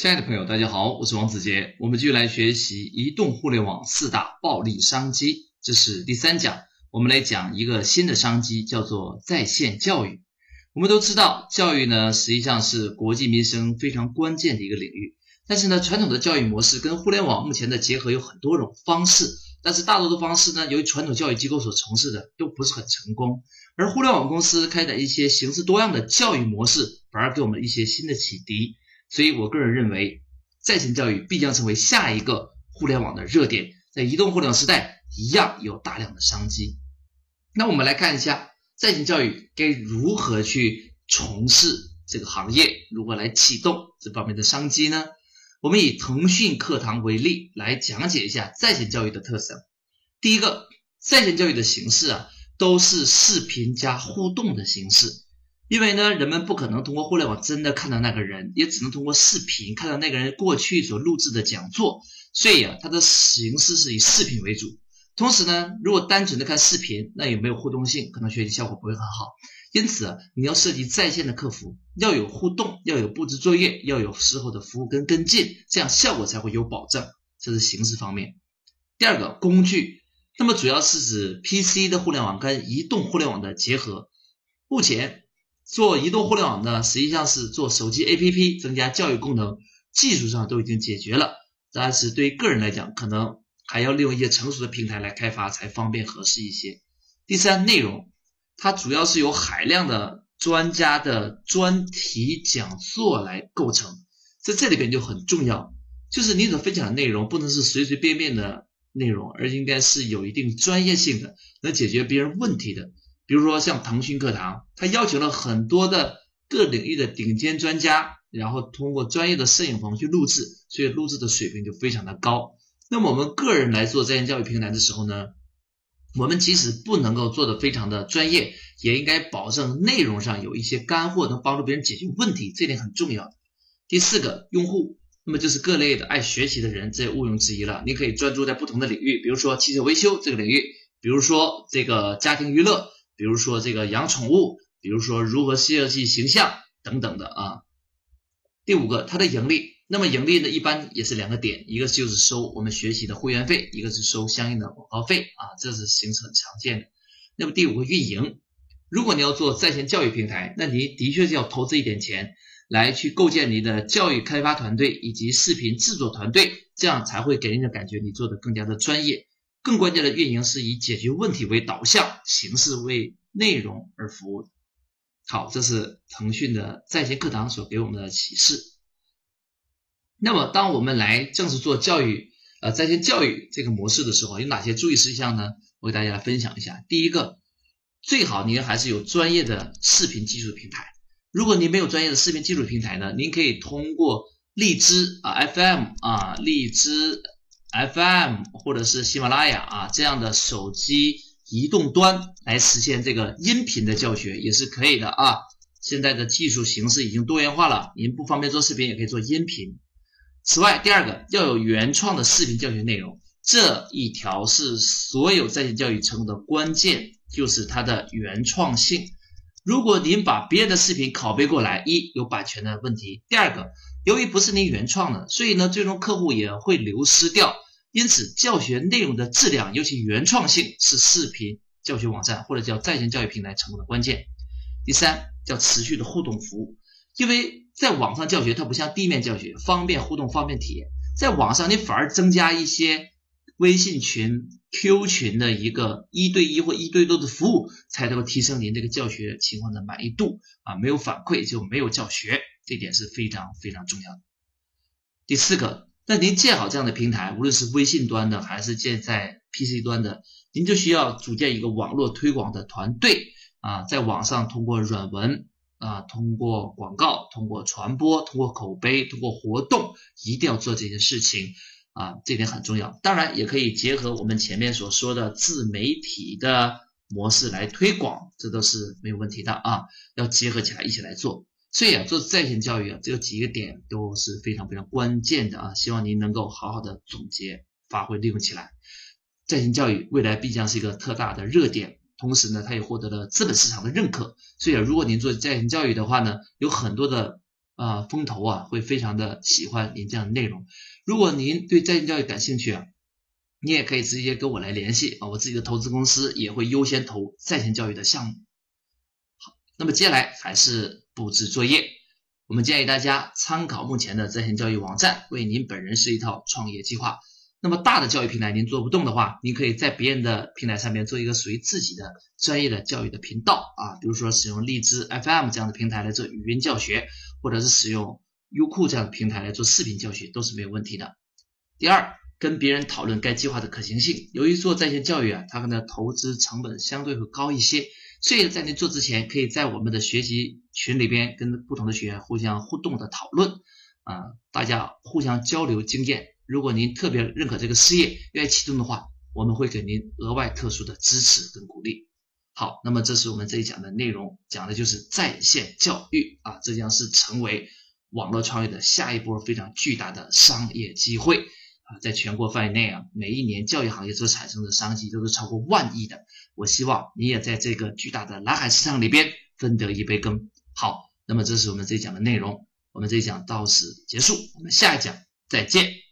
亲爱的朋友，大家好，我是王子杰。我们继续来学习移动互联网四大暴利商机，这是第三讲。我们来讲一个新的商机，叫做在线教育。我们都知道，教育呢实际上是国计民生非常关键的一个领域。但是呢，传统的教育模式跟互联网目前的结合有很多种方式，但是大多的方式呢，由于传统教育机构所从事的都不是很成功，而互联网公司开展一些形式多样的教育模式，反而给我们一些新的启迪。所以我个人认为，在线教育必将成为下一个互联网的热点，在移动互联网时代一样有大量的商机。那我们来看一下在线教育该如何去从事这个行业，如何来启动这方面的商机呢？我们以腾讯课堂为例来讲解一下在线教育的特色。第一个，在线教育的形式啊，都是视频加互动的形式。因为呢，人们不可能通过互联网真的看到那个人，也只能通过视频看到那个人过去所录制的讲座，所以啊，它的形式是以视频为主。同时呢，如果单纯的看视频，那也没有互动性，可能学习效果不会很好。因此，你要设计在线的客服，要有互动，要有布置作业，要有事后的服务跟跟进，这样效果才会有保证。这是形式方面。第二个工具，那么主要是指 PC 的互联网跟移动互联网的结合。目前。做移动互联网呢，实际上是做手机 APP 增加教育功能，技术上都已经解决了。但是对于个人来讲，可能还要利用一些成熟的平台来开发才方便合适一些。第三，内容它主要是由海量的专家的专题讲座来构成，在这里边就很重要，就是你所分享的内容不能是随随便便的内容，而应该是有一定专业性的，能解决别人问题的。比如说像腾讯课堂，它邀请了很多的各领域的顶尖专家，然后通过专业的摄影棚去录制，所以录制的水平就非常的高。那么我们个人来做在线教育平台的时候呢，我们即使不能够做的非常的专业，也应该保证内容上有一些干货，能帮助别人解决问题，这点很重要。第四个用户，那么就是各类的爱学习的人，这毋庸置疑了。你可以专注在不同的领域，比如说汽车维修这个领域，比如说这个家庭娱乐。比如说这个养宠物，比如说如何设计形象等等的啊。第五个，它的盈利，那么盈利呢，一般也是两个点，一个就是收我们学习的会员费，一个是收相应的广告费啊，这是形成很常见的。那么第五个运营，如果你要做在线教育平台，那你的确是要投资一点钱来去构建你的教育开发团队以及视频制作团队，这样才会给人的感觉你做的更加的专业。更关键的运营是以解决问题为导向，形式为内容而服务。好，这是腾讯的在线课堂所给我们的启示。那么，当我们来正式做教育，呃，在线教育这个模式的时候，有哪些注意事项呢？我给大家来分享一下。第一个，最好您还是有专业的视频技术平台。如果您没有专业的视频技术平台呢，您可以通过荔枝啊 FM 啊荔枝。FM 或者是喜马拉雅啊这样的手机移动端来实现这个音频的教学也是可以的啊。现在的技术形式已经多元化了，您不方便做视频也可以做音频。此外，第二个要有原创的视频教学内容，这一条是所有在线教育成功的关键，就是它的原创性。如果您把别人的视频拷贝过来，一有版权的问题，第二个。由于不是您原创的，所以呢，最终客户也会流失掉。因此，教学内容的质量，尤其原创性，是视频教学网站或者叫在线教育平台成功的关键。第三，叫持续的互动服务。因为在网上教学，它不像地面教学，方便互动，方便体验。在网上，你反而增加一些微信群、Q 群的一个一对一或一对多的服务，才能够提升您这个教学情况的满意度啊！没有反馈就没有教学。这点是非常非常重要的。第四个，那您建好这样的平台，无论是微信端的还是建在 PC 端的，您就需要组建一个网络推广的团队啊，在网上通过软文啊，通过广告，通过传播，通过口碑，通过活动，一定要做这件事情啊，这点很重要。当然，也可以结合我们前面所说的自媒体的模式来推广，这都是没有问题的啊，要结合起来一起来做。所以啊，做在线教育啊，这几个点都是非常非常关键的啊，希望您能够好好的总结、发挥、利用起来。在线教育未来必将是一个特大的热点，同时呢，它也获得了资本市场的认可。所以啊，如果您做在线教育的话呢，有很多的啊风投啊会非常的喜欢您这样的内容。如果您对在线教育感兴趣啊，你也可以直接跟我来联系啊，我自己的投资公司也会优先投在线教育的项目。好，那么接下来还是布置作业。我们建议大家参考目前的在线教育网站，为您本人是一套创业计划。那么大的教育平台您做不动的话，您可以在别人的平台上面做一个属于自己的专业的教育的频道啊，比如说使用荔枝 FM 这样的平台来做语音教学，或者是使用优酷这样的平台来做视频教学都是没有问题的。第二，跟别人讨论该计划的可行性。由于做在线教育啊，它可能投资成本相对会高一些。所以在您做之前，可以在我们的学习群里边跟不同的学员互相互动的讨论，啊，大家互相交流经验。如果您特别认可这个事业，愿意启动的话，我们会给您额外特殊的支持跟鼓励。好，那么这是我们这一讲的内容，讲的就是在线教育啊，这将是成为网络创业的下一波非常巨大的商业机会。啊，在全国范围内啊，每一年教育行业所产生的商机都是超过万亿的。我希望你也在这个巨大的蓝海市场里边分得一杯羹。好，那么这是我们这一讲的内容，我们这一讲到此结束，我们下一讲再见。